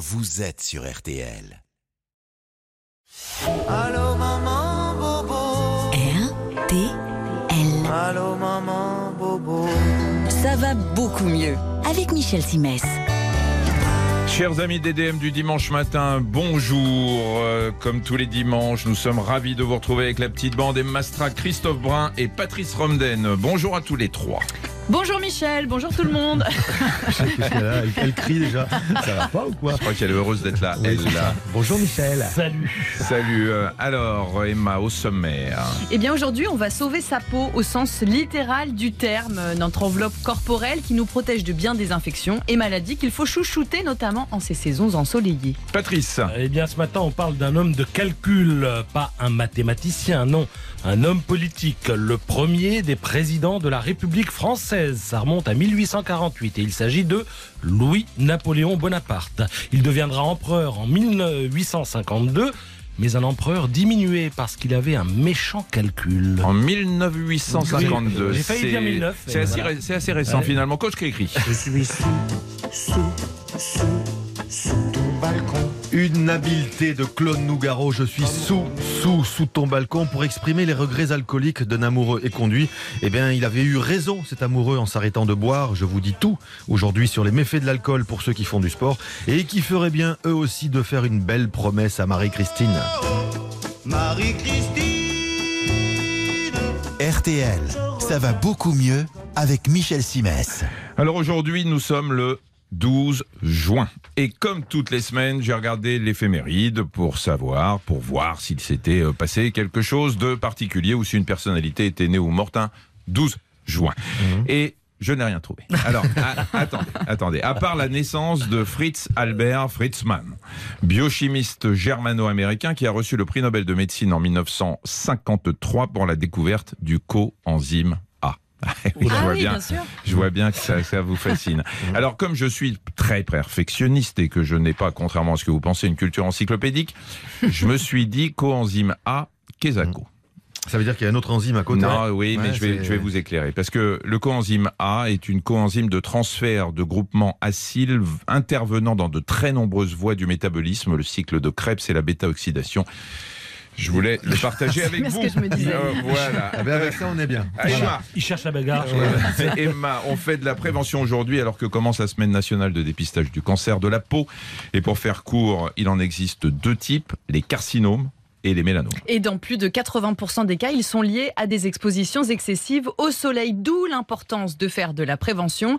vous êtes sur RTL. Allô maman bobo. RTL. Allô maman bobo. Ça va beaucoup mieux avec Michel Simès. Chers amis DDM du dimanche matin, bonjour. Euh, comme tous les dimanches, nous sommes ravis de vous retrouver avec la petite bande Emma Strack, Christophe Brun et Patrice Romden. Bonjour à tous les trois. Bonjour Michel, bonjour tout le monde. Elle, elle crie déjà. Ça va pas ou quoi? Je crois qu'elle est heureuse d'être là. Oui, Elle c'est là. Bonjour Michel. Salut. Salut. euh, Alors, Emma, au sommaire. Eh bien aujourd'hui, on va sauver sa peau au sens littéral du terme, notre enveloppe corporelle qui nous protège de bien des infections et maladies qu'il faut chouchouter notamment en ces saisons ensoleillées. Patrice. Eh bien, ce matin, on parle d'un homme de calcul, pas un mathématicien, non, un homme politique, le premier des présidents de la République française. Ça remonte à 1848 et il s'agit de Louis-Napoléon Bonaparte. Il deviendra empereur en 1852, mais un empereur diminué parce qu'il avait un méchant calcul. En 1952. Oui, j'ai failli C'est- dire 1009, C'est mais assez, voilà. ré- c'est assez récent Ouais. finalement. Coach qui écrit. Je suis sous, sous, sous, sous ton balcon. Une habileté de Claude Nougaro. Je suis sous, sous, sous ton balcon pour exprimer les regrets alcooliques d'un amoureux éconduit. Eh bien, il avait eu raison, cet amoureux, en s'arrêtant de boire. Je vous dis tout aujourd'hui sur les méfaits de l'alcool pour ceux qui font du sport et qui feraient bien eux aussi de faire une belle promesse à Marie-Christine. Marie-Christine. RTL, ça va beaucoup mieux avec Michel Simès. Alors aujourd'hui, nous sommes le 12 juin. Et comme toutes les semaines, j'ai regardé l'éphéméride pour savoir, pour voir s'il s'était euh, passé quelque chose de particulier ou si une personnalité était née ou morte un 12 juin. Et je n'ai rien trouvé. Alors, a- attendez, attendez. À part la naissance de Fritz Albert Fritzmann, biochimiste germano-américain qui a reçu le prix Nobel de médecine en 1953 pour la découverte du coenzyme A. Oui, je ah vois oui, bien. bien sûr. Je vois bien que ça, ça vous fascine. Alors, comme je suis très perfectionniste et que je n'ai pas, contrairement à ce que vous pensez, une culture encyclopédique, je me suis dit coenzyme A, Quesaco. Ça veut dire qu'il y a un autre enzyme à côté. Non, oui, mais je vais, je vais vous éclairer. Parce que le coenzyme A est une coenzyme de transfert de groupements acyl intervenant dans de très nombreuses voies du métabolisme, le cycle de Krebs et la bêta-oxydation. Je voulais le partager avec bien ce vous. que je me disais. Euh, voilà. Eh bien, avec ça, on est bien. Ah, Emma, Il cherche la bagarre. Emma, on fait de la prévention aujourd'hui alors que commence la semaine nationale de dépistage du cancer de la peau. Et pour faire court, il en existe deux types, les carcinomes et les mélanomes. Et dans plus de 80% des cas, ils sont liés à des expositions excessives au soleil, d'où l'importance de faire de la prévention.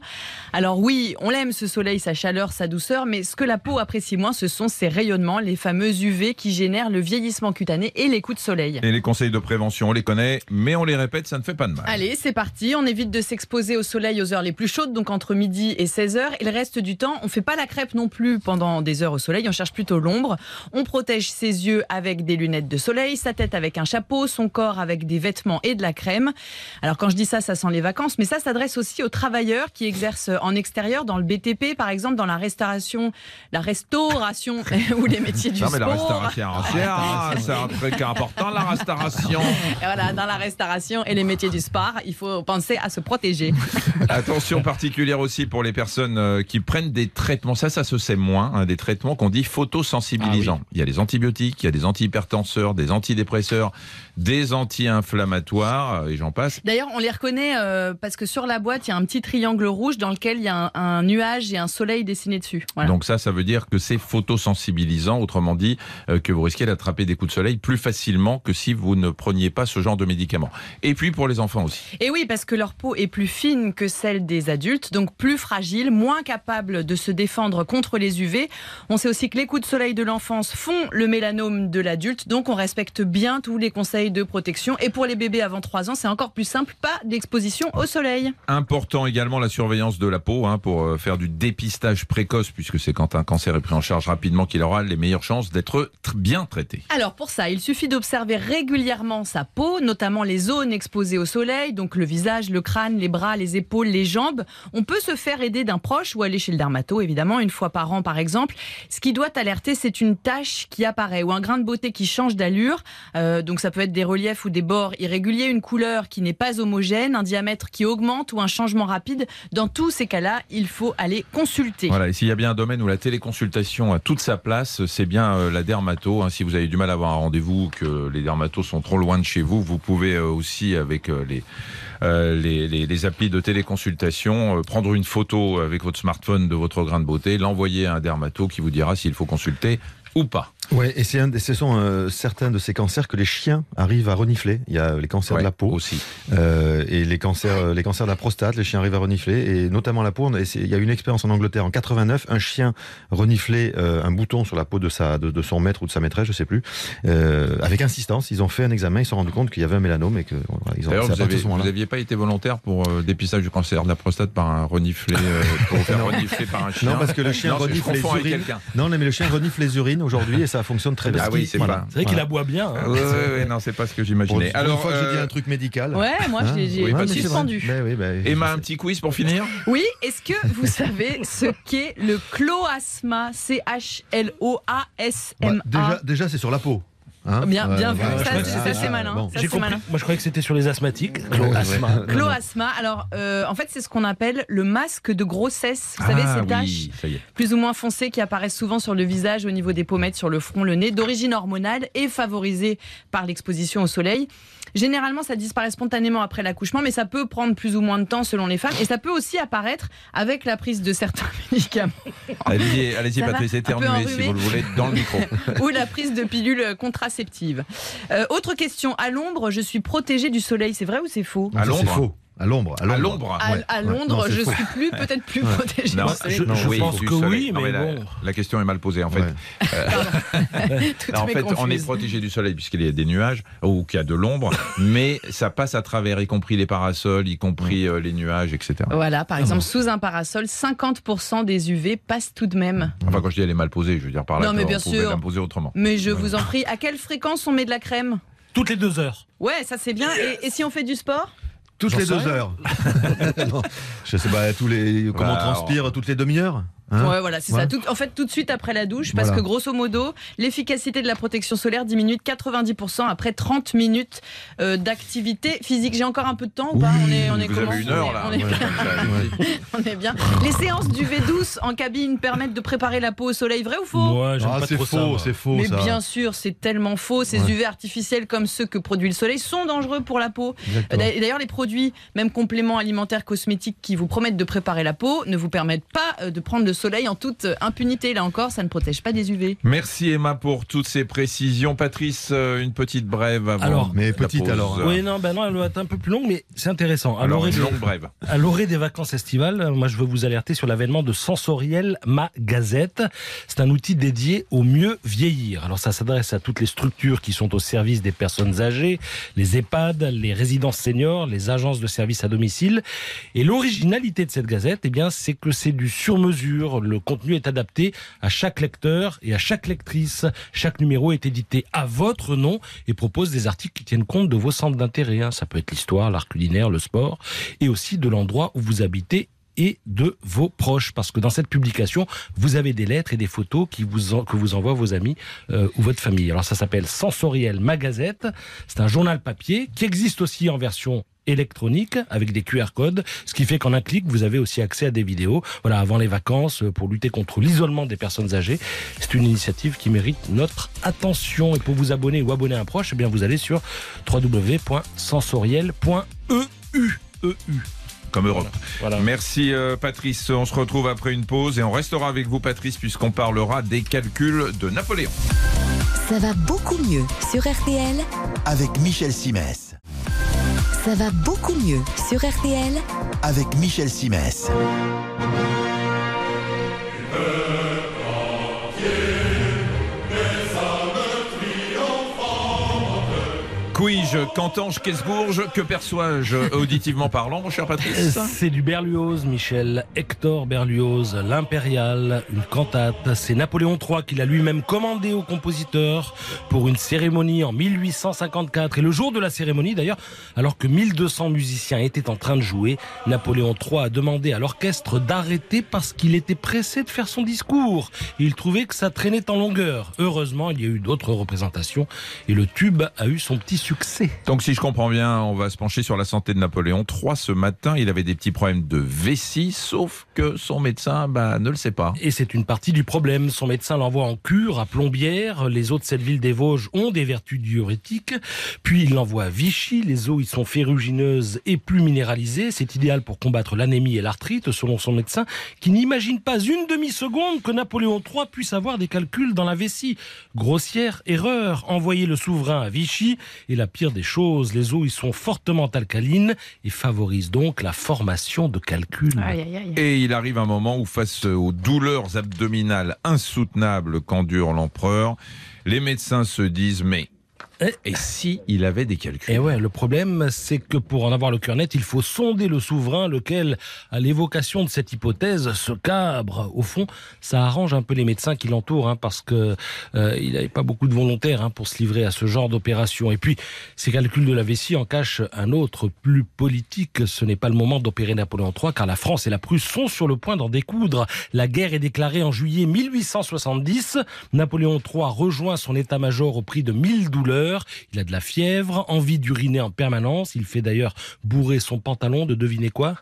Alors oui, on l'aime ce soleil, sa chaleur, sa douceur, mais ce que la peau apprécie moins, ce sont ces rayonnements, les fameux UV qui génèrent le vieillissement cutané et les coups de soleil. Et les conseils de prévention, on les connaît, mais on les répète, ça ne fait pas de mal. Allez, c'est parti. On évite de s'exposer au soleil aux heures les plus chaudes, donc entre midi et 16 heures. Et le reste du temps, on fait pas la crêpe non plus pendant des heures au soleil. On cherche plutôt l'ombre. On protège ses yeux avec des lunettes de soleil, sa tête avec un chapeau, son corps avec des vêtements et de la crème. Alors quand je dis ça, ça sent les vacances, mais ça s'adresse aussi aux travailleurs qui exercent en extérieur, dans le BTP par exemple, dans la restauration, la restauration ou les métiers du non, mais la sport. restauration, c'est un- c'est un truc important, la restauration. Et voilà, dans la restauration et les métiers du sport, il faut penser à se protéger. Attention particulière aussi pour les personnes euh, qui prennent des traitements. Ça, ça se sait moins. hein, des traitements qu'on dit photosensibilisants. Il y a les antibiotiques, il y a des des antidépresseurs, des anti-inflammatoires, euh, et j'en passe. D'ailleurs, on les reconnaît euh, parce que sur la boîte, il y a un petit triangle rouge dans lequel il y a un, un nuage et un soleil dessiné dessus. Voilà. Donc ça, ça veut dire que c'est photosensibilisant, autrement dit, euh, que vous risquez d'attraper des coups de soleil plus facilement que si vous ne preniez pas ce genre de médicaments. Et puis pour les enfants aussi. Et oui, parce que leur peau est plus fine que celle des adultes, donc plus fragile, moins capable de se défendre contre les UV. On sait aussi que les coups de soleil de l'enfance font le mélanome de l'adulte, donc on respecte bien tous les conseils de protection. Et pour les bébés avant 3 ans, c'est encore plus simple, pas d'exposition au soleil. Important également la surveillance de la peau hein, pour euh, faire du dépistage précoce, puisque c'est quand un cancer est pris en charge rapidement qu'il aura les meilleures chances d'être tr- bien traité. Alors pour ça, il suffit d'observer régulièrement sa peau, notamment les zones exposées au soleil, donc le visage, le crâne, les bras, les épaules, les jambes. On peut se faire aider d'un proche ou aller chez le dermato, évidemment, une fois par an par exemple. Ce qui doit alerter, c'est une tache qui apparaît ou un grain de beauté qui change change d'allure. Euh, donc ça peut être des reliefs ou des bords irréguliers, une couleur qui n'est pas homogène, un diamètre qui augmente ou un changement rapide. Dans tous ces cas-là, il faut aller consulter. Voilà, et s'il y a bien un domaine où la téléconsultation a toute sa place, c'est bien euh, la dermato. hein. Si vous avez du mal à avoir un rendez-vous, que les dermatos sont trop loin de chez vous, vous pouvez euh, aussi, avec les, les, applis de téléconsultation, prendre une photo avec votre smartphone de votre grain de beauté, l'envoyer à un dermato qui vous dira s'il faut consulter ou pas. Ouais, et c'est un, ce sont euh, certains de ces cancers que les chiens arrivent à renifler. Il y a les cancers Ouais, de la peau aussi. euh, et les cancers, euh, les cancers de la prostate. Les chiens arrivent à renifler et notamment la peau. on a- Il y a une expérience en Angleterre en 89. Un chien reniflait euh, un bouton sur la peau de sa, de, de son maître ou de sa maîtresse, je sais plus, euh, avec insistance. Ils ont fait un examen, ils se sont rendus compte qu'il y avait un mélanome et que voilà, ils ont. À vous avez- vous n'aviez pas été volontaire pour euh, dépistage du cancer de la prostate par un reniflé, euh, pour faire renifler par un chien Non, parce que le chien Non, renifle les urines. Non, mais le chien renifle les urines aujourd'hui et ça fonctionne très bien. Ah oui, c'est pas. C'est vrai qu'il aboie bien. hein. Ouais, ouais, ouais, non, c'est pas ce que j'imaginais. Alors, une fois que je euh, dis un truc médical. Ouais, moi Hein j'ai j'ai- oui, j'ai suspendu. Oui, ben, Emma, un petit quiz pour finir Oui, est-ce que vous savez ce qu'est le cloasma Bah, C-H-L-O-A-S-M-A déjà, déjà c'est sur la peau. Hein. Bien- bien vu. Ça, c'est- c'était ça, c'est malin. Bon. Ça, malin. Moi, je croyais que c'était sur les asthmatiques. Cloasma. ouais. Cloasma, alors euh, en fait c'est ce qu'on appelle le masque de grossesse. Vous savez Ah ces taches plus ou moins foncées qui apparaissent souvent sur le visage, au niveau des pommettes, sur le front, le nez, d'origine hormonale et favorisée par l'exposition au soleil. Généralement, ça disparaît spontanément après l'accouchement, mais ça peut prendre plus ou moins de temps selon les femmes. Et ça peut aussi apparaître avec la prise de certains médicaments Allez-y, va Patrice, éternuez si vous le voulez dans le micro. ou la prise de pilules contraceptives. Euh, autre question, à l'ombre, je suis protégée du soleil. C'est vrai ou c'est faux? À c'est l'ombre faux. À l'ombre. À l'ombre à, ouais, à ouais. Londres, Non, je suis plus, peut-être plus Ouais. protégée Non, je- Non, je oui, pense que soleil. oui, mais la, bon. la question est mal posée en fait. Ouais. Toutes en fait, on est protégé du soleil puisqu'il y a des nuages ou qu'il y a de l'ombre, mais ça passe à travers, y compris les parasols, y compris euh, les nuages, etc. Voilà, par exemple, sous un parasol, 50% des UV passent tout de même. Enfin, quand je dis elle est mal posée, je veux dire par là Non, mais bien sûr. la poser autrement. Mais je vous en prie, à quelle fréquence on met de la crème? Toutes les deux heures. Ouais, ça c'est bien. Et, et si on fait du sport? Toutes les deux heures. Je sais pas, tous les, comment on Bah, transpire toutes les demi-heures? Hein Ouais, voilà, c'est Ouais. ça. Tout- en fait, tout de suite après la douche, parce Voilà. que grosso modo, l'efficacité de la protection solaire diminue de 90% après 30 minutes euh, d'activité physique. J'ai encore un peu de temps ou pas? On est, on est Vous comment avez une heure là. on est, Ouais, on bien. Les séances d'UV douce en cabine permettent de préparer la peau au soleil, vrai ou faux? Moi, j'aime Ah, c'est faux, c'est faux. Mais ça. bien sûr, c'est tellement faux. Ces Ouais. UV artificiels comme ceux que produit le soleil sont dangereux pour la peau. D'ailleurs, les produits, même compléments alimentaires cosmétiques qui vous promettent de préparer la peau, ne vous permettent pas euh, de prendre le soleil en toute euh, impunité. Là encore, ça ne protège pas des UV. Merci Emma pour toutes ces précisions. Patrice, euh, une petite brève avant. Alors, mais la petite pause. alors, hein. Oui, non, ben non, elle doit être un peu plus longue, mais c'est intéressant. À Alors, une des- longue brève. À l'orée des vacances estivales, moi je veux vous alerter sur l'avènement de Sensoriel Ma Gazette. C'est un outil dédié au mieux vieillir. Alors ça s'adresse à toutes les structures qui sont au service des personnes âgées, les EHPAD, les résidences seniors, les agences de services à domicile. Et l'originalité de cette gazette, eh bien, c'est que c'est du sur-mesure. Le contenu est adapté à chaque lecteur et à chaque lectrice. Chaque numéro est édité à votre nom et propose des articles qui tiennent compte de vos centres d'intérêt. hein. Ça peut être l'histoire, l'art culinaire, le sport et aussi de l'endroit où vous habitez et de vos proches. Parce que dans cette publication, vous avez des lettres et des photos que vous envoient vos amis euh, ou votre famille. Alors ça s'appelle Sensoriel Magazette. C'est un journal papier qui existe aussi en version électronique avec des QR codes, ce qui fait qu'en un clic, vous avez aussi accès à des vidéos. Voilà, avant les vacances, euh, pour lutter contre l'isolement des personnes âgées. C'est une initiative qui mérite notre attention. Et pour vous abonner ou abonner un proche, eh bien, vous allez sur www.sensoriel.eu. EU. Comme Europe. Voilà. Merci euh, Patrice. On se retrouve après une pause et on restera avec vous Patrice puisqu'on parlera des calculs de Napoléon. Ça va beaucoup mieux sur RTL. avec Michel Simès. Ça va beaucoup mieux sur RTL. Avec Michel Simès. Cantange, Kesbourge Que perçois-je auditivement parlant, mon cher Patrice? C'est du Berlioz, Michel. Hector Berlioz, l'Impérial, une cantate. C'est Napoléon III qui l'a lui-même commandé au compositeur pour une cérémonie en 1854. Et le jour de la cérémonie, d'ailleurs, alors que 1200 musiciens étaient en train de jouer, Napoléon III a demandé à l'orchestre d'arrêter parce qu'il était pressé de faire son discours. Il trouvait que ça traînait en longueur. Heureusement, il y a eu d'autres représentations et le tube a eu son petit succès. Donc si je comprends bien, on va se pencher sur la santé de Napoléon III. Ce matin, il avait des petits problèmes de vessie, sauf que son médecin bah, ne le sait pas. Et c'est une partie du problème. Son médecin l'envoie en cure à Plombières. Les eaux de cette ville des Vosges ont des vertus diurétiques. Puis il l'envoie à Vichy. Les eaux y sont ferrugineuses et plus minéralisées. C'est idéal pour combattre l'anémie et l'arthrite, selon son médecin, qui n'imagine pas une demi-seconde que Napoléon III puisse avoir des calculs dans la vessie. Grossière erreur. Envoyer le souverain à Vichy est la pire des choses. Les eaux y sont fortement alcalines et favorisent donc la formation de calculs. Aïe, aïe, aïe. Et il arrive un moment où, face aux douleurs abdominales insoutenables qu'endure l'empereur, les médecins se disent mais Eh. et si il avait des calculs Et ouais, le problème, c'est que pour en avoir le cœur net, il faut sonder le souverain, lequel, à l'évocation de cette hypothèse, se cabre. Au fond, ça arrange un peu les médecins qui l'entourent, hein, parce que euh, il n'avait pas beaucoup de volontaires hein, pour se livrer à ce genre d'opération. Et puis, ces calculs de la vessie en cachent un autre, plus politique. Ce n'est pas le moment d'opérer Napoléon III, car la France et la Prusse sont sur le point d'en découdre. La guerre est déclarée en juillet 1870. Napoléon III rejoint son état-major au prix de mille douleurs. Il a de la fièvre, envie d'uriner en permanence. Il fait d'ailleurs bourrer son pantalon de deviner quoi?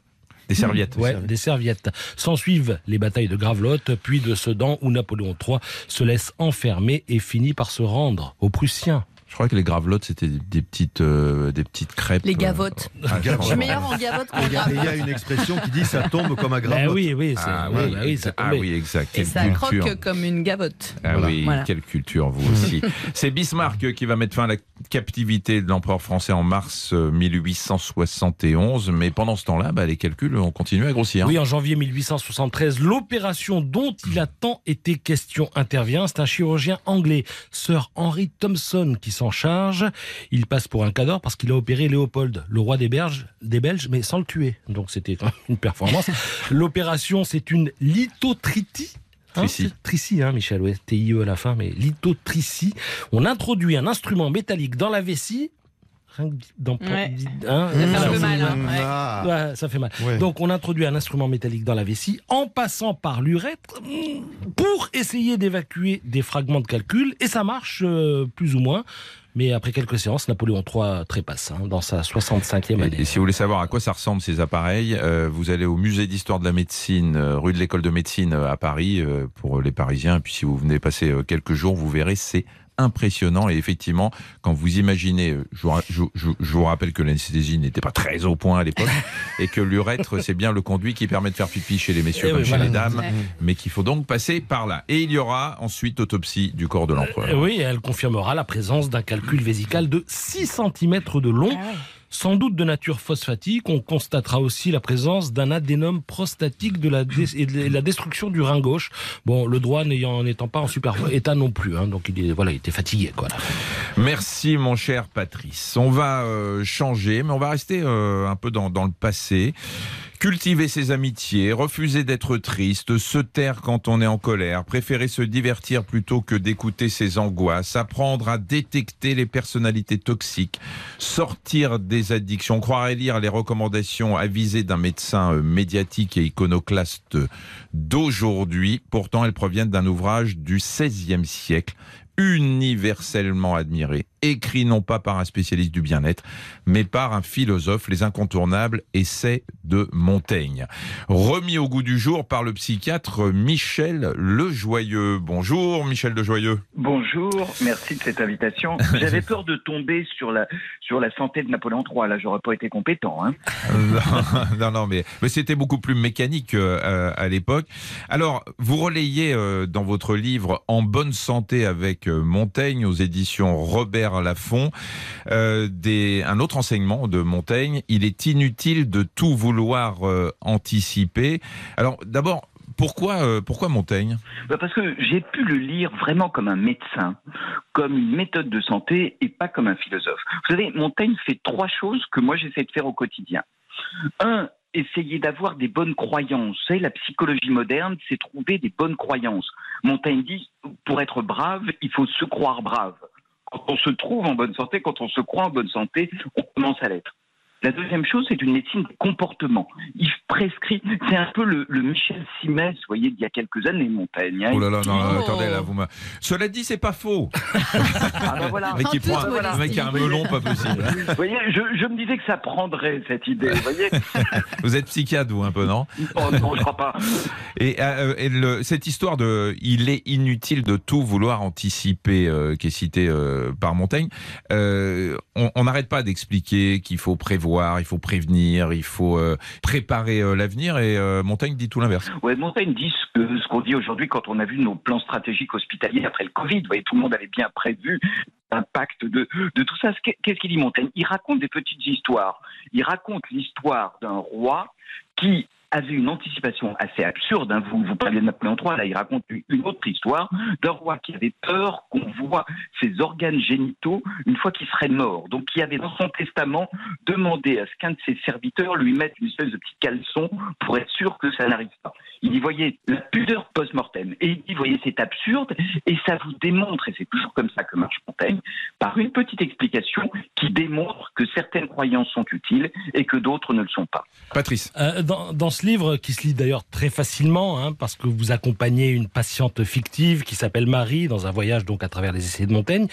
Des serviettes. Ouais, des serviettes. S'en suivent les batailles de Gravelotte, puis de Sedan, où Napoléon III se laisse enfermer et finit par se rendre aux Prussiens. Je crois que les gravelottes, c'était des petites, euh, des petites crêpes. Les gavottes. euh, ah, Je suis meilleure en gavotte qu'en Et Il y a- une expression qui dit ça tombe comme un Ben gramme. oui, oui, c'est, Ah, oui, oui, bah oui, ça ah oui, exact. Et ça culture. croque comme une gavotte. Ah Voilà. oui, Voilà. quelle culture, vous aussi. C'est Bismarck qui va mettre fin à la captivité de l'empereur français en mars euh, 1871, mais pendant ce temps-là, bah, les calculs ont continué à grossir. Oui, en janvier 1873, l'opération dont il a tant été question intervient. C'est un chirurgien anglais, Sir Henry Thompson, qui s'en charge. Il passe pour un cador parce qu'il a opéré Léopold, le roi des Belges, des Belges mais sans le tuer. Donc c'était une performance. L'opération, c'est une lithotritie. Hein, Tricie, hein, Michel, ouais, T-I-E à la fin, mais lithotricie. On introduit un instrument métallique dans la vessie. Rien que dans, Ouais. hein, Ça fait ça mal. hein, Mmh, ouais. ah. Ouais, ça fait mal. Ouais. Donc on introduit un instrument métallique dans la vessie en passant par l'urètre mm, pour essayer d'évacuer des fragments de calcul et ça marche euh, plus ou moins. Mais après quelques séances, Napoléon III trépasse hein, dans sa 65e Et, année. et si vous voulez savoir à quoi ça ressemble ces appareils, euh, vous allez au musée d'histoire de la médecine, euh, rue de l'école de médecine à Paris, euh, pour les Parisiens. Et puis si vous venez passer euh, quelques jours, vous verrez, c'est impressionnant. Et effectivement, quand vous imaginez, euh, je vous, ra- je, je- je vous rappelle que l'anesthésie n'était pas très au point à l'époque, et que l'urètre, c'est bien le conduit qui permet de faire pipi chez les messieurs Eh comme oui, chez voilà. les dames, mais qu'il faut donc passer par là. Et il y aura ensuite autopsie du corps de l'empereur. Euh, oui, elle confirmera la présence d'un calcul vésical de 6 cm de long. Ah ouais. Sans doute de nature phosphatique, on constatera aussi la présence d'un adénome prostatique de la et de la destruction du rein gauche. Bon, le droit n'ayant n'étant pas en super état non plus, hein, donc il est voilà, il était fatigué quoi. Merci mon cher Patrice. On va euh, changer, mais on va rester euh, un peu dans, dans le passé. Cultiver ses amitiés, refuser d'être triste, se taire quand on est en colère, préférer se divertir plutôt que d'écouter ses angoisses, apprendre à détecter les personnalités toxiques, sortir des addictions, croire et lire les recommandations avisées d'un médecin euh, médiatique et iconoclaste d'aujourd'hui. Pourtant, elles proviennent d'un ouvrage du XVIe siècle universellement admiré, écrit non pas par un spécialiste du bien-être, mais par un philosophe, les incontournables essais de Montaigne. Remis au goût du jour par le psychiatre Michel Lejoyeux. Bonjour Michel Lejoyeux. Bonjour, merci de cette invitation. J'avais peur de tomber sur la, sur la santé de Napoléon III, là j'aurais pas été compétent. Hein. non, non, mais, mais c'était beaucoup plus mécanique euh, à l'époque. Alors, vous relayez euh, dans votre livre En bonne santé avec Montaigne aux éditions Robert Laffont euh, des, un autre enseignement de Montaigne. Il est inutile de tout vouloir euh, anticiper. Alors, d'abord, pourquoi, euh, pourquoi Montaigne? Bah, Parce que j'ai pu le lire vraiment comme un médecin, comme une méthode de santé et pas comme un philosophe. Vous savez, Montaigne fait trois choses que moi j'essaie de faire au quotidien. Un, essayer d'avoir des bonnes croyances. Vous savez, la psychologie moderne, c'est trouver des bonnes croyances. Montaigne dit, pour être brave, il faut se croire brave. Quand on se trouve en bonne santé, quand on se croit en bonne santé, on commence à l'être. La deuxième chose, c'est une médecine des comportements. Il prescrit, c'est un peu le, le Michel Simès, vous voyez, d'il y a quelques années, Montaigne. hein. Oh là là, non, Oh. attendez, là, vous m'a- Cela dit, c'est pas faux. Ah ben voilà. Qui prend un- modestie. le mec qui a un melon, pas possible. Vous voyez, je, je me disais que ça prendrait cette idée, vous voyez Vous êtes psychiatre, vous, un peu, non Oh non, je crois pas. Et, euh, et le- cette histoire de il est inutile de tout vouloir anticiper, euh, qui est citée euh, par Montaigne, euh, on on n'arrête pas d'expliquer qu'il faut prévoir, il faut prévenir, il faut euh, préparer euh, l'avenir, et euh, Montaigne dit tout l'inverse. Ouais, Montaigne dit ce qu'on dit aujourd'hui quand on a vu nos plans stratégiques hospitaliers après le Covid. Vous voyez, tout le monde avait bien prévu l'impact de, tout ça. Ce qu'est- Qu'est-ce qu'il dit Montaigne? Il raconte des petites histoires. Il raconte l'histoire d'un roi qui avait une anticipation assez absurde. hein. Vous, vous parliez de Napoléon III, là, il raconte une autre histoire d'un roi qui avait peur qu'on voit ses organes génitaux une fois qu'il serait mort. Donc, qui avait dans son testament demandé à ce qu'un de ses serviteurs lui mette une espèce de petit caleçon pour être sûr que ça n'arrive pas. Il dit, voyez, la pudeur post-mortem. Et il dit, voyez, c'est absurde et ça vous démontre, et c'est toujours comme ça que marche Montaigne, par une petite explication qui démontre que certaines croyances sont utiles et que d'autres ne le sont pas. Patrice. Euh, dans, dans ce livre, qui se lit d'ailleurs très facilement, hein, parce que vous accompagnez une patiente fictive qui s'appelle Marie dans un voyage donc à travers les essais de Montaigne,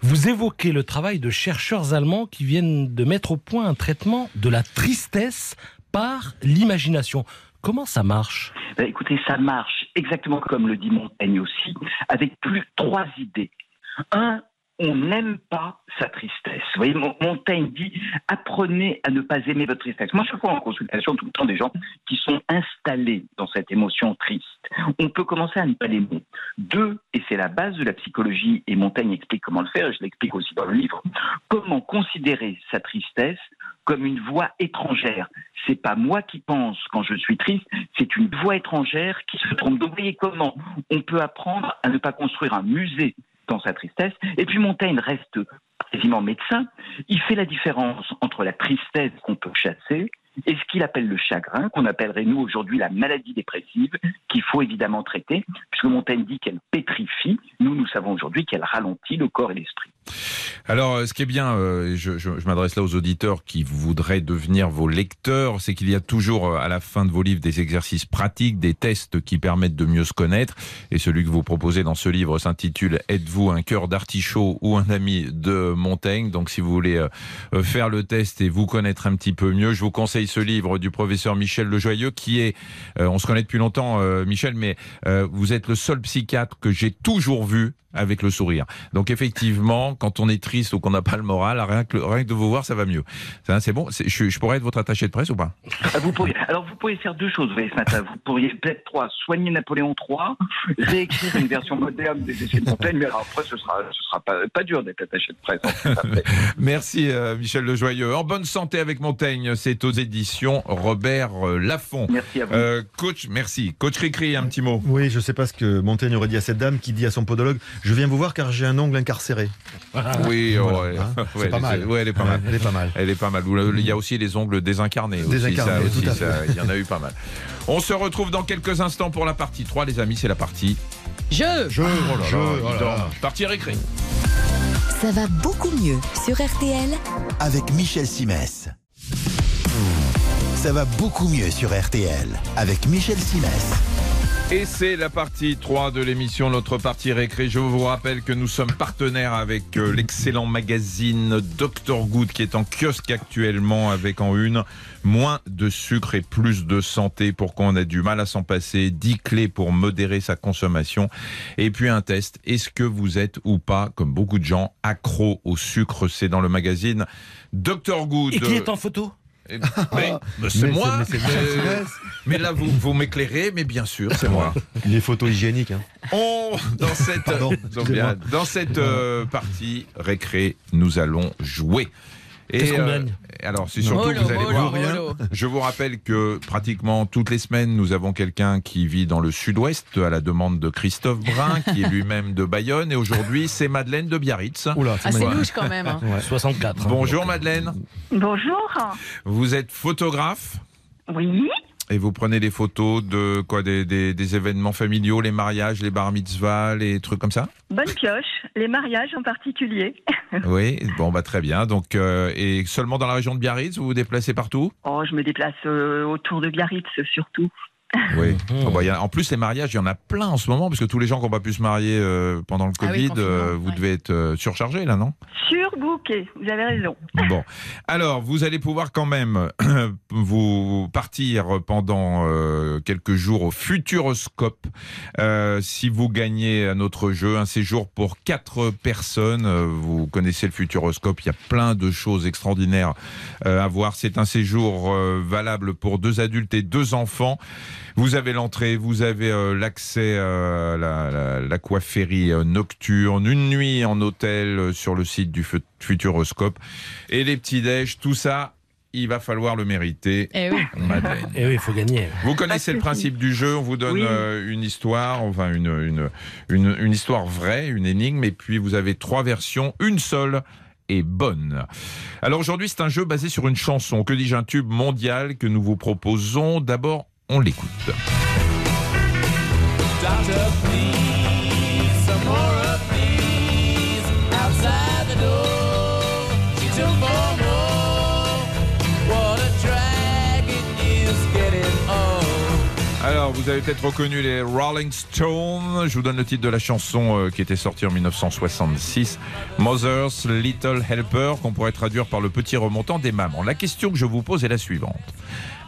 vous évoquez le travail de chercheurs allemands qui viennent de mettre au point un traitement de la tristesse par l'imagination. Comment ça marche? Ben, écoutez, ça marche exactement comme le dit Montaigne aussi, avec plus trois idées. Un, on n'aime pas sa tristesse. Vous voyez, Mon- Montaigne dit apprenez à ne pas aimer votre tristesse. Moi, je vois en consultation tout le temps des gens qui sont installés dans cette émotion triste. On peut commencer à ne pas l'aimer. Deux, et c'est la base de la psychologie, et Montaigne explique comment le faire, et je l'explique aussi dans le livre, comment considérer sa tristesse comme une voix étrangère. C'est pas moi qui pense quand je suis triste, c'est une voix étrangère qui se trompe. Donc, vous voyez comment on peut apprendre à ne pas construire un musée dans sa tristesse. Et puis Montaigne reste quasiment médecin. Il fait la différence entre la tristesse qu'on peut chasser et ce qu'il appelle le chagrin, qu'on appellerait nous aujourd'hui la maladie dépressive, qu'il faut évidemment traiter, puisque Montaigne dit qu'elle pétrifie. Nous, nous savons aujourd'hui qu'elle ralentit le corps et l'esprit. Alors, euh, ce qui est bien, euh, je, je- je m'adresse là aux auditeurs qui voudraient devenir vos lecteurs, c'est qu'il y a toujours euh, à la fin de vos livres des exercices pratiques, des tests qui permettent de mieux se connaître. Et celui que vous proposez dans ce livre s'intitule Êtes-vous un cœur d'artichaut ou un ami de Montaigne? Donc, si vous voulez faire le test et vous connaître un petit peu mieux, je vous conseille ce livre du professeur Michel Lejoyeux, qui est, euh, on se connaît depuis longtemps, euh, Michel, mais euh, vous êtes le seul psychiatre que j'ai toujours vu avec le sourire. Donc effectivement, quand on est triste ou qu'on n'a pas le moral, rien que, rien que de vous voir, ça va mieux. Ça, C'est bon? Je, je pourrais être votre attaché de presse ou pas? Ah, Vous pourriez, alors vous pourriez faire deux choses, vous voyez, ce matin. Vous pourriez peut-être trois, soigner Napoléon III, réécrire une version moderne des essais de Montaigne, mais alors après ce sera, ce sera pas, pas dur d'être attaché de presse. en fait, après. Merci euh, Michel Lejoyeux. En bonne santé avec Montaigne, c'est aux éditions Robert euh, Laffont. Merci à vous. Euh, coach, merci. Coach Ricri, un petit mot. Oui, je sais pas ce que Montaigne aurait dit à cette dame qui dit à son podologue Je viens vous voir car j'ai un ongle incarcéré. Oui, Voilà, ouais. hein. Ouais, C'est pas elle- mal. ouais, elle est pas mal. Elle est pas mal. Elle est pas mal. Il y a aussi les ongles désincarnés. aussi, Désincarnés, ça, aussi, tout à ça, fait. Il y en a eu pas mal. On se retrouve dans quelques instants pour la partie 3, les amis. C'est la partie. Je Je, Oh là je, là, oh là là. Partie récré. Ça va beaucoup mieux sur RTL avec Michel Simès. Ça va beaucoup mieux sur RTL avec Michel Simès. Et c'est la partie 3 de l'émission, notre partie récré. Je vous rappelle que nous sommes partenaires avec euh, l'excellent magazine Dr Good qui est en kiosque actuellement avec en une moins de sucre et plus de santé pour qu'on a du mal à s'en passer, 10 clés pour modérer sa consommation et puis un test. Est-ce que vous êtes ou pas, comme beaucoup de gens, accro au sucre? C'est dans le magazine Dr Good. Qui est en photo? mais- mais c'est moi. c'est- mais là, vous, vous m'éclairez, mais bien sûr, c'est moi. Les photos hygiéniques. Hein. On, dans cette, Pardon, dans cette euh, partie récré, nous allons jouer. Et, euh, alors, c'est surtout, Mollo, vous allez mollo, voir, mollo. je vous rappelle que pratiquement toutes les semaines, nous avons quelqu'un qui vit dans le sud-ouest à la demande de Christophe Brun, qui est lui-même de Bayonne. Et aujourd'hui, c'est Madeleine de Biarritz. Oula, Ah, c'est louche quand même. hein. Ouais. 64. hein. Bonjour Madeleine. Bonjour. Vous êtes photographe Oui. et vous prenez des photos de quoi des, des- des événements familiaux, les mariages, les bar mitzvahs, les trucs comme ça? Bonne pioche. Les mariages en particulier. Oui, bon bah très bien. Donc euh, et seulement dans la région de Biarritz, vous vous déplacez partout? Oh, je me déplace euh, autour de Biarritz surtout. Oui. Oh, bah, il y a- en plus, les mariages, il y en a plein en ce moment, parce que tous les gens qui n'ont pas pu se marier euh, pendant le Ah Covid, euh, vous ouais. devez être euh, surchargé là, non? Surbooké. Vous avez raison. Bon. Alors, vous allez pouvoir quand même vous partir pendant euh, quelques jours au Futuroscope si vous gagnez à notre jeu un séjour pour quatre personnes. Vous connaissez le Futuroscope, il y a plein de choses extraordinaires à voir. C'est un séjour valable pour deux adultes et deux enfants. Vous avez l'entrée, vous avez euh, l'accès à la, la, l'aquaférie euh, nocturne, une nuit en hôtel euh, sur le site du Fu- Futuroscope et les petits déj, tout ça, il va falloir le mériter. Eh oui. Eh oui, il faut gagner. Vous connaissez le principe du jeu, on vous donne Oui. euh, une histoire, enfin une, une, une, une histoire vraie, une énigme, et puis vous avez trois versions, une seule est bonne. Alors aujourd'hui, c'est un jeu basé sur une chanson, que dis-je, un tube mondial que nous vous proposons. D'abord, on l'écoute. Alors, vous avez peut-être reconnu les Rolling Stones. Je vous donne le titre de la chanson euh, qui était sortie en 1966, Mother's Little Helper, qu'on pourrait traduire par le petit remontant des mamans. La question que je vous pose est la suivante.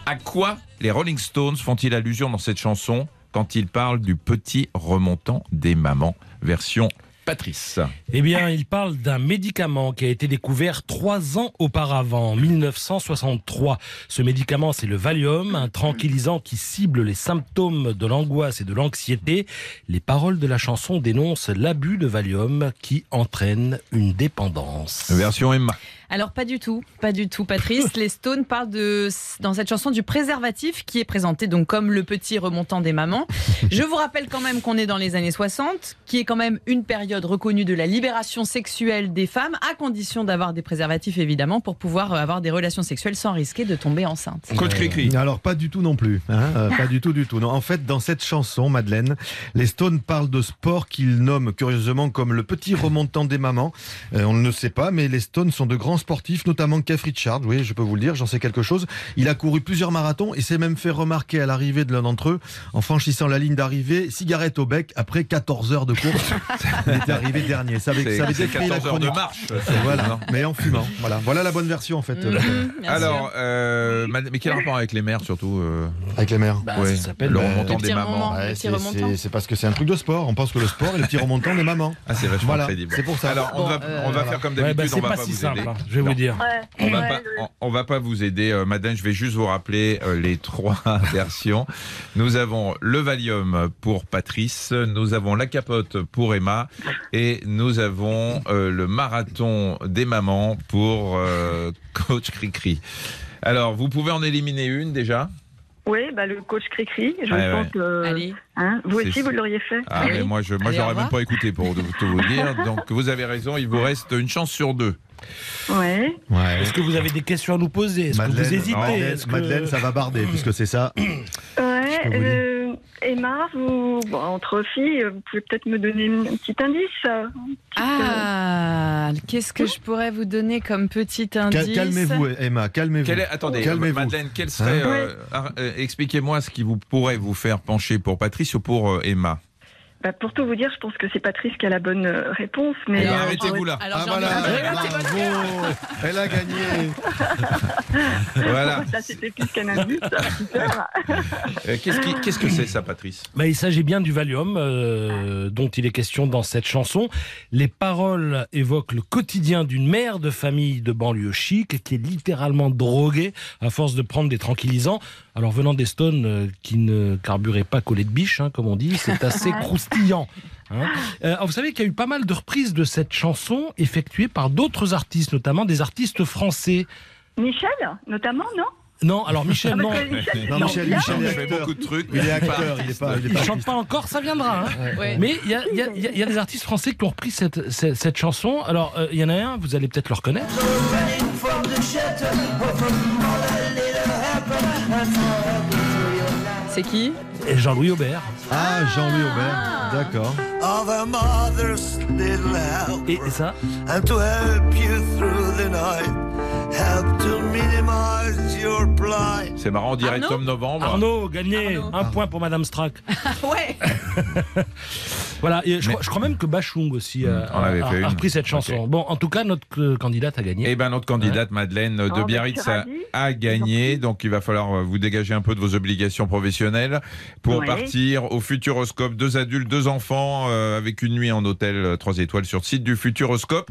À quoi les Rolling Stones font-ils allusion dans cette chanson quand ils parlent du petit remontant des mamans? Version Patrice. Eh bien, il parle d'un médicament qui a été découvert trois ans auparavant, en 1963. Ce médicament, c'est le Valium, un tranquillisant qui cible les symptômes de l'angoisse et de l'anxiété. Les paroles de la chanson dénoncent l'abus de Valium qui entraîne une dépendance. Version Emma. Alors pas du tout, pas du tout, Patrice. Les Stones parlent de, dans cette chanson du préservatif qui est présenté donc comme le petit remontant des mamans. Je vous rappelle quand même qu'on est dans les années 60, qui est quand même une période reconnue de la libération sexuelle des femmes, à condition d'avoir des préservatifs évidemment pour pouvoir euh, avoir des relations sexuelles sans risquer de tomber enceinte. Coach Cricri. Alors pas du tout non plus, hein, euh, pas du tout du tout. Non, en fait, dans cette chanson, Madeleine, les Stones parlent de sport qu'ils nomment curieusement comme le petit remontant des mamans. Euh, on ne le sait pas, mais les Stones sont de grands sportifs, notamment Keith Richards. Oui, je peux vous le dire, j'en sais quelque chose. Il a couru plusieurs marathons et s'est même fait remarquer à l'arrivée de l'un d'entre eux en franchissant la ligne d'arrivée, cigarette au bec après 14 heures de course. Il était arrivé dernier. Ça avait, ça avait c'est décrit la 14 heures de marche. Voilà, mais en fumant. Voilà, voilà la bonne version en fait. bien Alors, euh, mais quel rapport avec les mères surtout euh, avec les mères. Bah, ouais, ça s'appelle le euh, remontant des mamans. Ouais, c'est- parce que c'est un truc de sport. On pense que le sport est le petit remontant des mamans. Ah, c'est vachement Voilà, crédible. c'est pour ça. Alors, on Bon, va, euh, on va faire comme Ouais, d'habitude, bah, on c'est va pas pas si vous simple, aider. hein, je vais Non. vous dire. Ouais. On va Ouais, pas, le- on, on va pas vous aider, euh, Madeleine. Je vais juste vous rappeler euh, les trois versions. Nous avons le Valium pour Patrice, nous avons la capote pour Emma, et nous avons euh, le marathon des mamans pour euh, Coach Cricri. Alors, vous pouvez en éliminer une déjà? Oui, bah, le coach Cricri, je pense ouais. que. Hein, vous aussi, vous l'auriez fait. Ah, Oui. mais moi, je, moi, j'aurais même pas écouté pour tout vous dire. Donc, vous avez raison. Il vous reste une chance sur deux. Ouais. Ouais. Est-ce que vous avez des questions à nous poser? Est-ce que vous Madeleine, hésitez? Madeleine, que- Madeleine, ça va barder puisque c'est ça. Ouais. vous euh, Emma, vous, bon, entre filles, vous pouvez peut-être me donner un petit indice. euh, Ah, qu'est-ce que je pourrais vous donner comme petit indice? Calmez-vous, Emma, calmez-vous. Est- attendez, Calmez-vous. Madeleine, quel serait. Hein? euh, euh, Expliquez-moi ce qui vous pourrait vous faire pencher pour Patrice ou pour euh, Emma? Bah, pour tout vous dire, je pense que c'est Patrice qui a la bonne euh, réponse. Mais Eh ben, euh, arrêtez-vous là. Alors, Ah voilà, bravo, elle a gagné. Voilà. Ça, c'était plus qu'un indice. Super. Qu'est-ce qui- qu'est-ce que c'est ça, Patrice? Bah, il s'agit bien du Valium euh, dont il est question dans cette chanson. Les paroles évoquent le quotidien d'une mère de famille de banlieue chic qui est littéralement droguée à force de prendre des tranquillisants. Alors venant des Stones euh, qui ne carburaient pas collé de biche, hein, comme on dit, c'est assez croustillant Hein. Euh, vous savez qu'il y a eu pas mal de reprises de cette chanson effectuées par d'autres artistes, notamment des artistes français. Michel, notamment, non? Non, alors Michel, Ah, non. Michel, Non, Michel. Michel Il fait beaucoup de trucs. Il est acteur, il est pas. Il est Il pas chante pas encore, ça viendra. hein. Ouais. Mais il y a, il y a- il y a- il y a des artistes français qui ont repris cette, cette, cette chanson. Alors, euh, il y en a un, vous allez peut-être le reconnaître. C'est qui Et Jean-Louis Aubert. Ah, Jean-Louis Aubert, d'accord. of a mother's little help Et, et ça, help C'est marrant, on dirait Arnaud Tom Novembre. Arnaud, gagné. Arnaud. Un point pour Madame Strack. Ouais. Voilà, et je, Mais- crois, je crois même que Bachung aussi euh, On avait a, fait a une. repris cette chanson. Bon, en tout cas, notre euh, candidate a gagné. Eh ben notre candidate Madeleine de ben, Biarritz a, gagné, donc il va falloir euh, vous dégager un peu de vos obligations professionnelles pour Ouais. partir au Futuroscope. Deux adultes, deux enfants, euh, avec une nuit en hôtel 3 étoiles sur le site du Futuroscope.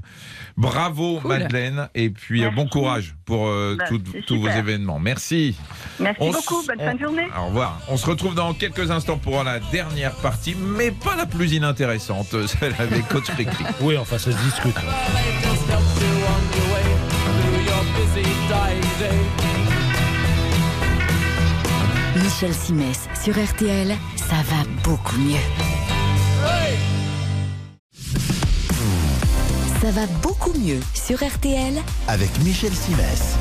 Bravo Cool. Madeleine, et puis euh, Merci. bon courage pour euh, Bah, tout- tous vos événements. Merci. Merci On beaucoup, bonne on- fin de journée. Au revoir. On se retrouve dans quelques instants pour la dernière partie, mais pas la plus inintéressante, celle avec Coach Cricri. Oui, enfin, ça se discute. hein. Michel Simès sur RTL, ça va beaucoup mieux. Ça va beaucoup mieux sur RTL Avec Michel Simès.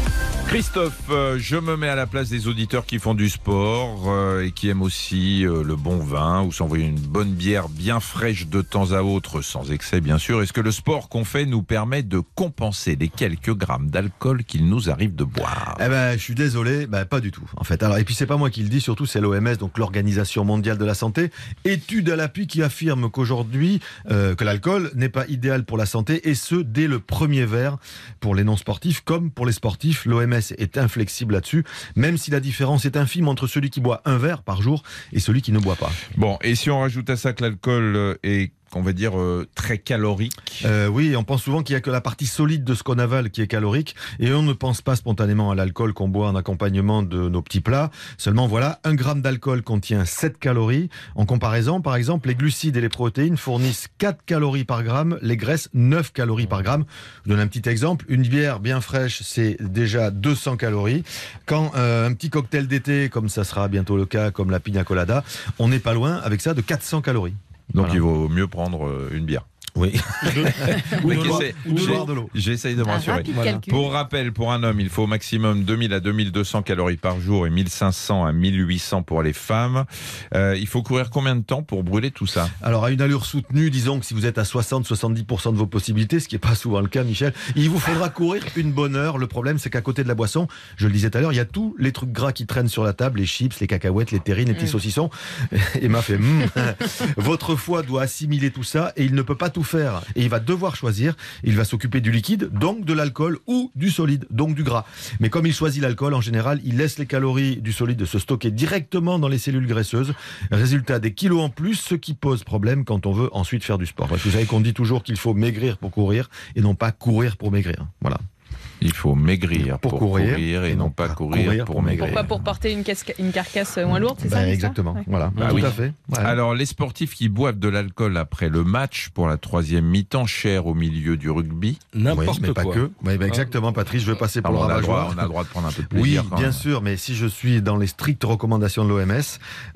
Christophe, euh, je me mets à la place des auditeurs qui font du sport euh, et qui aiment aussi euh, le bon vin ou s'envoyer une bonne bière bien fraîche de temps à autre, sans excès bien sûr. Est-ce que le sport qu'on fait nous permet de compenser les quelques grammes d'alcool qu'il nous arrive de boire? Eh ben, je suis désolé, ben, pas du tout, en fait. Alors, et puis c'est pas moi qui le dis, surtout c'est l'OMS, donc l'Organisation mondiale de la santé, étude à l'appui qui affirme qu'aujourd'hui, que l'alcool n'est pas idéal pour la santé, et ce dès le premier verre pour les non sportifs comme pour les sportifs. L'OMS est inflexible là-dessus, même si la différence est infime entre celui qui boit un verre par jour et celui qui ne boit pas. Bon, et si on rajoute à ça que l'alcool euh, est, on va dire, euh, très calorique Euh, oui, on pense souvent qu'il y a que la partie solide de ce qu'on avale qui est calorique, et on ne pense pas spontanément à l'alcool qu'on boit en accompagnement de nos petits plats. Seulement, voilà, un gramme d'alcool contient 7 calories. En comparaison, par exemple, les glucides et les protéines fournissent 4 calories par gramme, les graisses 9 calories par gramme. Je donne un petit exemple. Une bière bien fraîche, c'est déjà 200 calories. Quand euh, un petit cocktail d'été, comme ça sera bientôt le cas, comme la pina colada, on n'est pas loin avec ça de 400 calories. Donc Voilà. il vaut mieux prendre euh, une bière. Oui. Mais de l'eau. J'essaye de me rassurer. Voilà. Pour rappel, pour un homme, il faut au maximum 2000 à 2200 calories par jour et 1500 à 1800 pour les femmes. Euh, il faut courir combien de temps pour brûler tout ça? Alors, à une allure soutenue, disons que si vous êtes à 60-70% de vos possibilités, ce qui n'est pas souvent le cas, Michel, il vous faudra courir une bonne heure. Le problème, c'est qu'à côté de la boisson, je le disais tout à l'heure, il y a tous les trucs gras qui traînent sur la table, les chips, les cacahuètes, les terrines, les petits Mm. saucissons. Emma fait Mm. Votre foie doit assimiler tout ça et il ne peut pas tout faire. Et il va devoir choisir. Il va s'occuper du liquide, donc de l'alcool, ou du solide, donc du gras. Mais comme il choisit l'alcool, en général, il laisse les calories du solide se stocker directement dans les cellules graisseuses. Résultat, des kilos en plus, ce qui pose problème quand on veut ensuite faire du sport. Vous savez qu'on dit toujours qu'il faut maigrir pour courir et non pas courir pour maigrir. Voilà. Il faut maigrir pour, Pour courir, courir et non pas courir, pour maigrir. Pourquoi Pour porter une, carcasse moins lourde, c'est Ben, ça exactement. Voilà. Bah Tout oui. à fait. Alors, les sportifs qui boivent de l'alcool après le match pour la troisième mi-temps, cher au milieu du rugby, Oui, N'importe mais pas quoi. que. Oui, ben, exactement, Patrice. Je veux passer pour Pardon, le on, a le droit, rabat-joie. on a le droit de prendre un peu de Oui, plaisir. quand bien même. sûr, mais si je suis dans les strictes recommandations de l'OMS,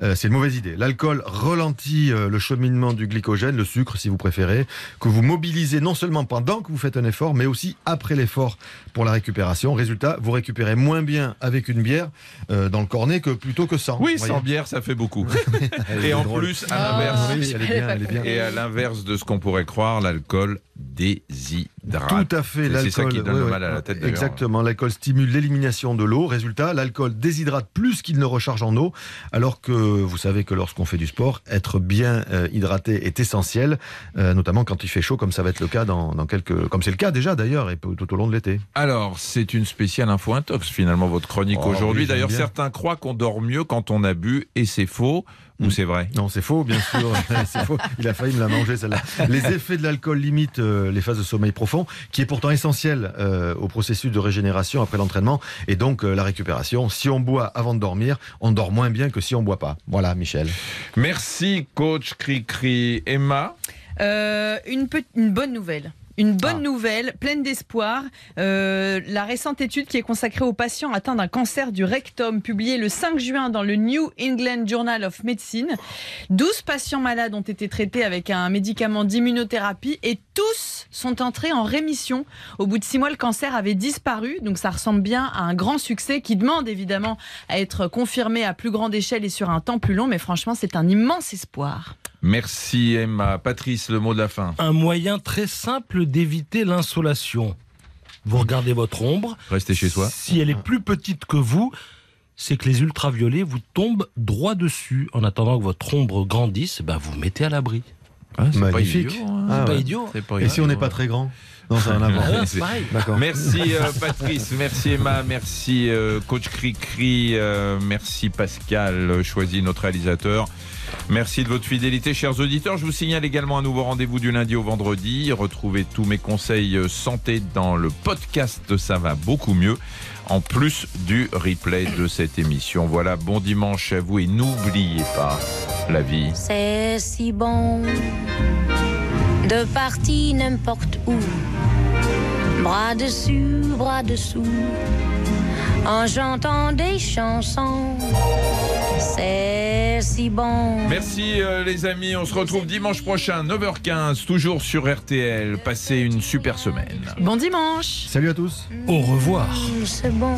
euh, c'est une mauvaise idée. L'alcool ralentit euh, le cheminement du glycogène, le sucre si vous préférez, que vous mobilisez non seulement pendant que vous faites un effort, mais aussi après l'effort pour la récupération. Résultat, vous récupérez moins bien avec une bière euh, dans le cornet que plutôt que sans. Oui, sans bière, ça fait beaucoup. Et en drôle. plus, à Ah. l'inverse, Oui, et à l'inverse de ce qu'on pourrait croire, l'alcool déshydrate. Tout à fait, Et C'est ça l'alcool. qui donne ouais, le ouais. mal à la tête. Exactement, l'alcool stimule l'élimination de l'eau. Résultat, l'alcool déshydrate plus qu'il ne recharge en eau, alors que vous savez que lorsqu'on fait du sport, être bien euh, hydraté est essentiel, euh, notamment quand il fait chaud, comme ça va être le cas dans, dans quelques, comme c'est le cas déjà d'ailleurs, et tout au long de l'été. Alors, c'est une spéciale info intox finalement votre chronique Oh, aujourd'hui. oui, D'ailleurs, certains croient qu'on dort mieux quand on a bu, et c'est faux ou c'est vrai? Non, c'est faux, bien sûr. c'est faux. Il a failli me la manger celle-là. Les effets de l'alcool limitent euh, les phases de sommeil profond. fond, qui est pourtant essentiel euh, au processus de régénération après l'entraînement et donc euh, la récupération. Si on boit avant de dormir, on dort moins bien que si on boit pas. Voilà, Michel. Merci, coach Cricri. Emma? Euh, une, une bonne nouvelle. Une bonne nouvelle, pleine d'espoir. Euh, la récente étude qui est consacrée aux patients atteints d'un cancer du rectum, publiée le 5 juin dans le New England Journal of Medicine. 12 patients malades ont été traités avec un médicament d'immunothérapie et tous sont entrés en rémission. Au bout de 6 mois, le cancer avait disparu. Donc ça ressemble bien à un grand succès qui demande évidemment à être confirmé à plus grande échelle et sur un temps plus long. Mais franchement, c'est un immense espoir. Merci, Emma. Patrice, le mot de la fin. Un moyen très simple d'éviter l'insolation. Vous regardez votre ombre. Restez chez soi. Si elle est plus petite que vous, c'est que les ultraviolets vous tombent droit dessus. En attendant que votre ombre grandisse, ben vous mettez à l'abri. Ah, c'est pas Magnifique. idiot, hein. Ah, C'est pas ouais. idiot. C'est pas Et si on n'est pas très grand Non, ça n'a rien à voir. Ah, c'est- c'est pareil. D'accord. Merci euh, Patrice, merci Emma, merci euh, coach Cricri, euh, merci Pascal, euh, choisi notre réalisateur. Merci de votre fidélité, chers auditeurs. Je vous signale également un nouveau rendez-vous du lundi au vendredi. Retrouvez tous mes conseils euh, santé dans le podcast Ça va beaucoup mieux, en plus du replay de cette émission. Voilà, bon dimanche à vous et n'oubliez pas la vie. C'est si bon de partir n'importe où, bras dessus, bras dessous, en chantant des chansons. C'est si bon. Merci euh, les amis, on se retrouve dimanche prochain, 9h15, toujours sur RTL. Passez une super semaine. Bon dimanche Salut à tous. Au revoir. Mmh, C'est bon,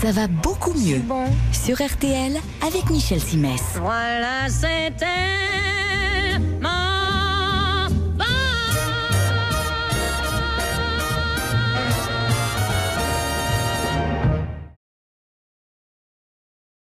Ça va beaucoup mieux bon. sur RTL avec Michel Simès. Voilà, c'était